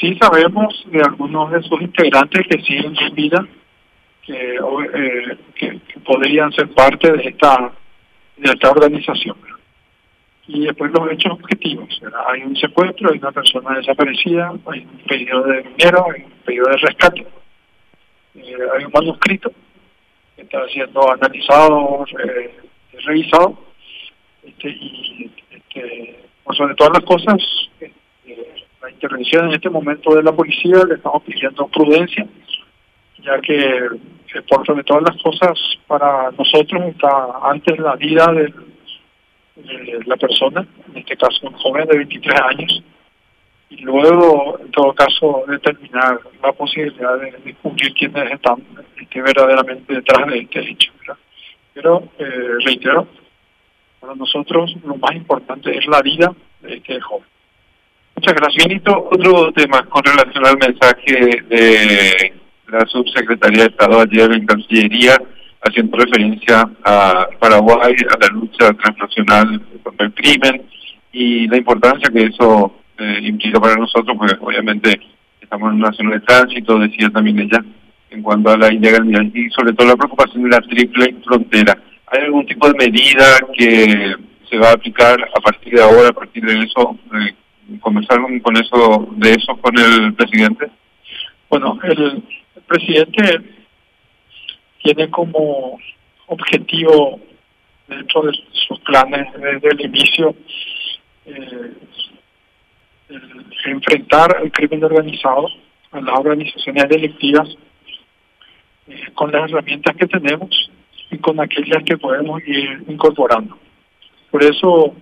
sí sabemos de algunos de sus integrantes que siguen en vida, que, eh, que, podrían ser parte de esta, de esta organización. Y después los hechos objetivos. Hay un secuestro, hay una persona desaparecida, hay un pedido de dinero, hay un pedido de rescate, eh, hay un manuscrito que está siendo analizado, revisado, este, y este, sobre todas las cosas, la intervención en este momento de la policía le estamos pidiendo prudencia, ya que por sobre todas las cosas para nosotros está antes la vida de, la persona, en este caso un joven de 23 años, y luego en todo caso determinar la posibilidad de descubrir quiénes están que verdaderamente detrás de este hecho. Pero eh, reitero, para nosotros lo más importante es la vida de este joven. Muchas gracias. Benito, otro tema con relación al mensaje de la subsecretaría de Estado ayer en Cancillería, haciendo referencia a Paraguay, a la lucha transnacional contra el crimen y la importancia que eso eh, implica para nosotros, porque obviamente estamos en una zona de tránsito, decía también ella, en cuanto a la ilegalidad y sobre todo la preocupación de la triple frontera. ¿Hay algún tipo de medida que se va a aplicar a partir de ahora, a partir de eso? Eh, conversar con eso, de eso con el presidente? Bueno, el, presidente tiene como objetivo dentro de sus planes desde el inicio eh, enfrentar el crimen organizado a las organizaciones delictivas eh, con las herramientas que tenemos y con aquellas que podemos ir incorporando. Por eso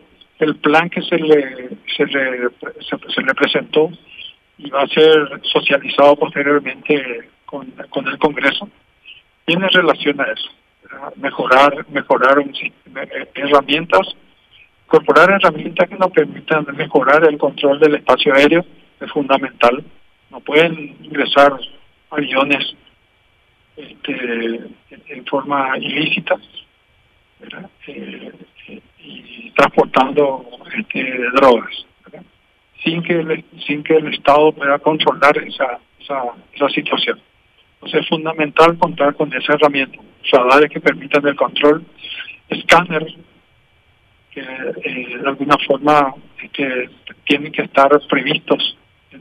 el plan que se le, se le, se, le presentó y va a ser socializado posteriormente con, con el Congreso tiene relación a eso mejorar mejorar eh, herramientas incorporar herramientas que nos permitan mejorar el control del espacio aéreo es fundamental. No pueden ingresar aviones este, en forma ilícita y transportando este, drogas, sin que el, sin que el Estado pueda controlar esa, esa, esa situación. Entonces es fundamental contar con esa herramienta, radares que permitan el control, escáneres que eh, de alguna forma este, tienen que estar previstos en,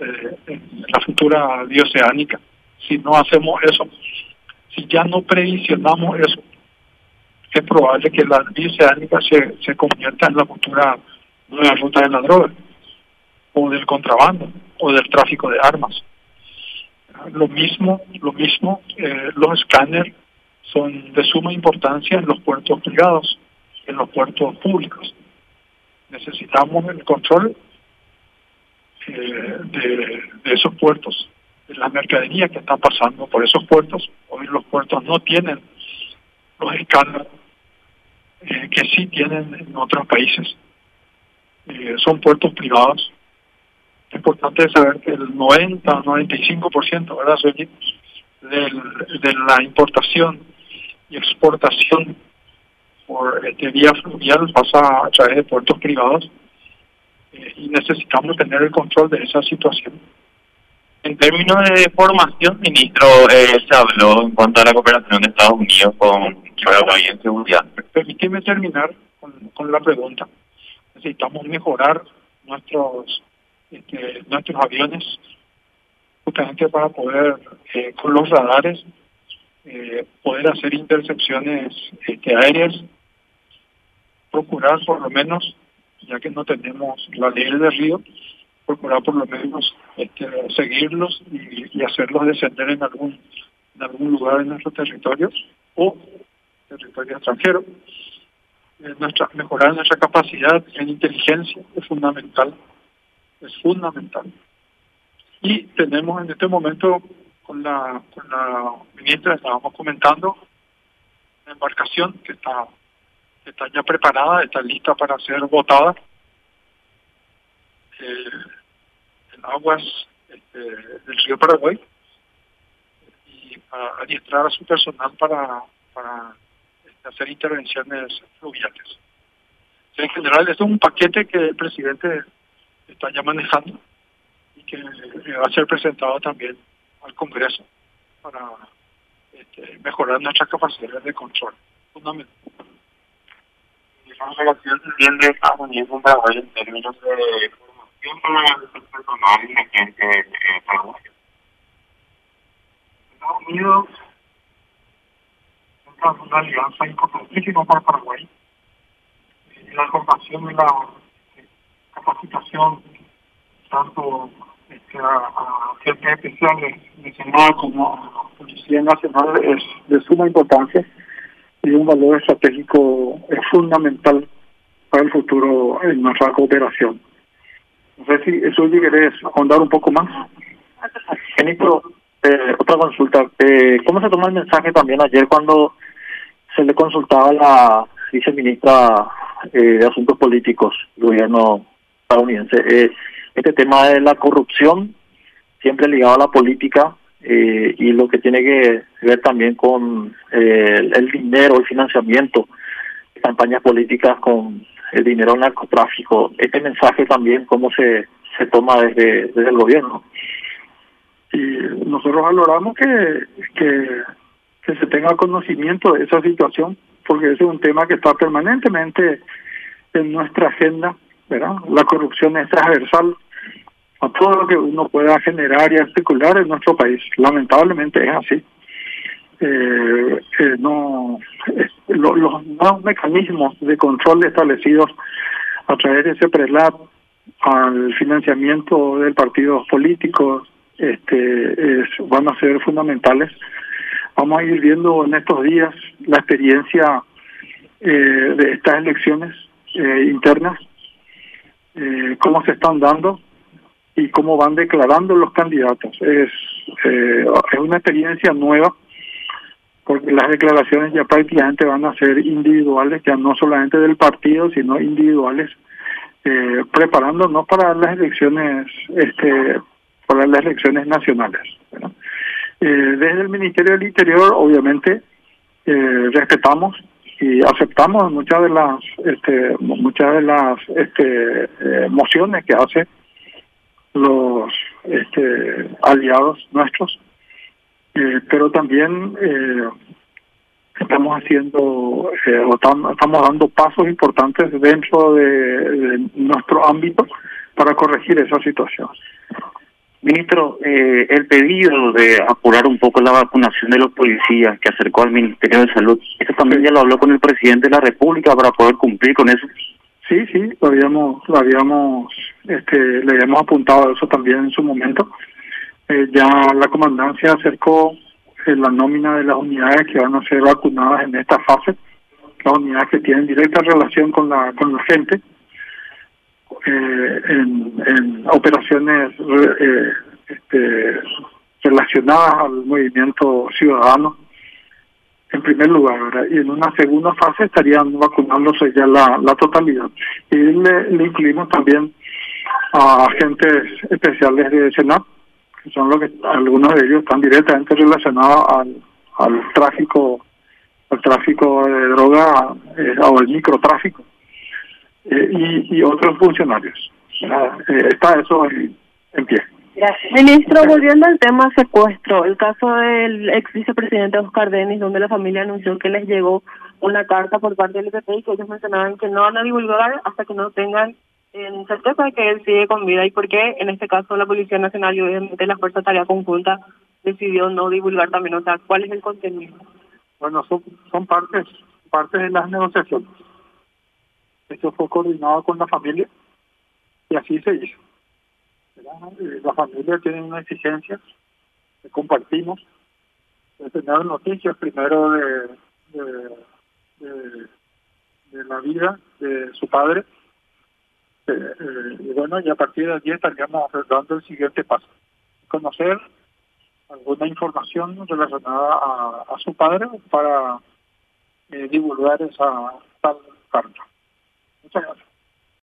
eh, en la futura bioceánica. Si no hacemos eso, si ya no previsionamos eso, es probable que la bioceánica se, se convierta en la cultura la ruta de la droga, o del contrabando, o del tráfico de armas. Lo mismo, lo mismo, eh, los escáneres son de suma importancia en los puertos privados, en los puertos públicos. Necesitamos el control eh, de, de esos puertos, de la mercadería que está pasando por esos puertos. Hoy los puertos no tienen los escáneres que sí tienen en otros países. Eh, son puertos privados. Es importante saber que el 90 o 95%, ¿verdad, de la importación y exportación por este vía fluvial pasa a través de puertos privados eh, y necesitamos tener el control de esa situación. En términos de formación, ministro, eh, se habló en cuanto a la cooperación de Estados Unidos con Paraguay en seguridad. Permíteme terminar con, la pregunta. Necesitamos mejorar nuestros este, nuestros aviones justamente para poder, eh, con los radares, eh, poder hacer intercepciones este, aéreas, procurar por lo menos, ya que no tenemos la ley de río, procurar por lo menos este, seguirlos y, hacerlos descender en algún en algún lugar de nuestro territorio o territorio extranjero. Eh, mejorar nuestra capacidad en inteligencia es fundamental, es fundamental. Y tenemos en este momento con la, la ministra, estábamos comentando, una embarcación que está, está ya preparada, está lista para ser votada. Eh, aguas este, del río Paraguay y a adiestrar a su personal para, para este, hacer intervenciones fluviales. en general, esto es un paquete que el presidente está ya manejando y que va a ser presentado también al Congreso para este, mejorar nuestras capacidades de control. Fundamental. Unidos con Paraguay en términos de formación para el personal y la gente de Paraguay. Estados Unidos es una alianza importantísima para Paraguay. La formación y la capacitación tanto este, a, agentes especiales de Senado como a Policía Nacional es de suma importancia y un valor estratégico es fundamental para el futuro en nuestra cooperación. No sé si querés ahondar un poco más. Ministro, eh, otra consulta. Eh, ¿Cómo se tomó el mensaje también ayer cuando se le consultaba a la viceministra eh, de Asuntos Políticos del gobierno estadounidense? Eh, este tema de la corrupción, siempre ligado a la política eh, y lo que tiene que ver también con eh, el dinero, el financiamiento campañas políticas con el dinero del narcotráfico. Este mensaje también, cómo se, se toma desde, desde el gobierno. Y nosotros valoramos que, que, que se tenga conocimiento de esa situación, porque ese es un tema que está permanentemente en nuestra agenda ¿verdad? La corrupción es transversal a todo lo que uno pueda generar y articular en nuestro país. Lamentablemente es así. Eh, eh, no los nuevos mecanismos de control establecidos a través de ese prelat al financiamiento del partidos políticos este van a ser fundamentales vamos a ir viendo en estos días la experiencia eh, de estas elecciones eh, internas eh, cómo se están dando y cómo van declarando los candidatos. Es, eh, es una experiencia nueva porque las declaraciones ya prácticamente van a ser individuales, ya no solamente del partido, sino individuales, eh, preparándonos para las elecciones, este, para las elecciones nacionales. Eh, desde el Ministerio del Interior, obviamente, eh, respetamos y aceptamos muchas de las este, muchas de las este, eh, mociones que hacen los este, aliados nuestros eh, pero también eh, estamos haciendo eh, estamos dando pasos importantes dentro de, de nuestro ámbito para corregir esa situación Ministro, eh, el pedido de apurar un poco la vacunación de los policías que acercó al Ministerio de Salud, ¿eso también ya lo habló con el presidente de la República para poder cumplir con eso? Sí, sí, lo habíamos, lo habíamos, este, le habíamos apuntado a eso también en su momento. Eh, ya la comandancia acercó eh, la nómina de las unidades que van a ser vacunadas en esta fase, las unidades que tienen directa relación con la con la gente eh, en, operaciones este, relacionadas al movimiento ciudadano en primer lugar y en una segunda fase estarían vacunándose ya la, la totalidad. Y le, le incluimos también a agentes especiales de Senat que son los que algunos de ellos están directamente relacionados al, al tráfico al tráfico de droga eh, o el microtráfico eh, y, y, otros funcionarios. Eh, está eso en, en pie. Gracias. Ministro, volviendo al tema secuestro, el caso del ex vicepresidente Oscar Denis, donde la familia anunció que les llegó una carta por parte del IPP y que ellos mencionaban que no van a divulgar hasta que no tengan en certeza de que él sigue con vida y por qué en este caso la Policía Nacional y obviamente la Fuerza Tarea Conjunta decidió no divulgar también, o sea, ¿cuál es el contenido? Bueno, son, son partes, partes de las negociaciones. Esto fue coordinado con la familia y así se hizo. Eh, la familia tiene una exigencia que compartimos de tener noticias primero de, de, la vida de su padre eh, y bueno y a partir de allí estaríamos dando el siguiente paso conocer alguna información relacionada a, a su padre para eh, divulgar esa tal carta Muchas gracias.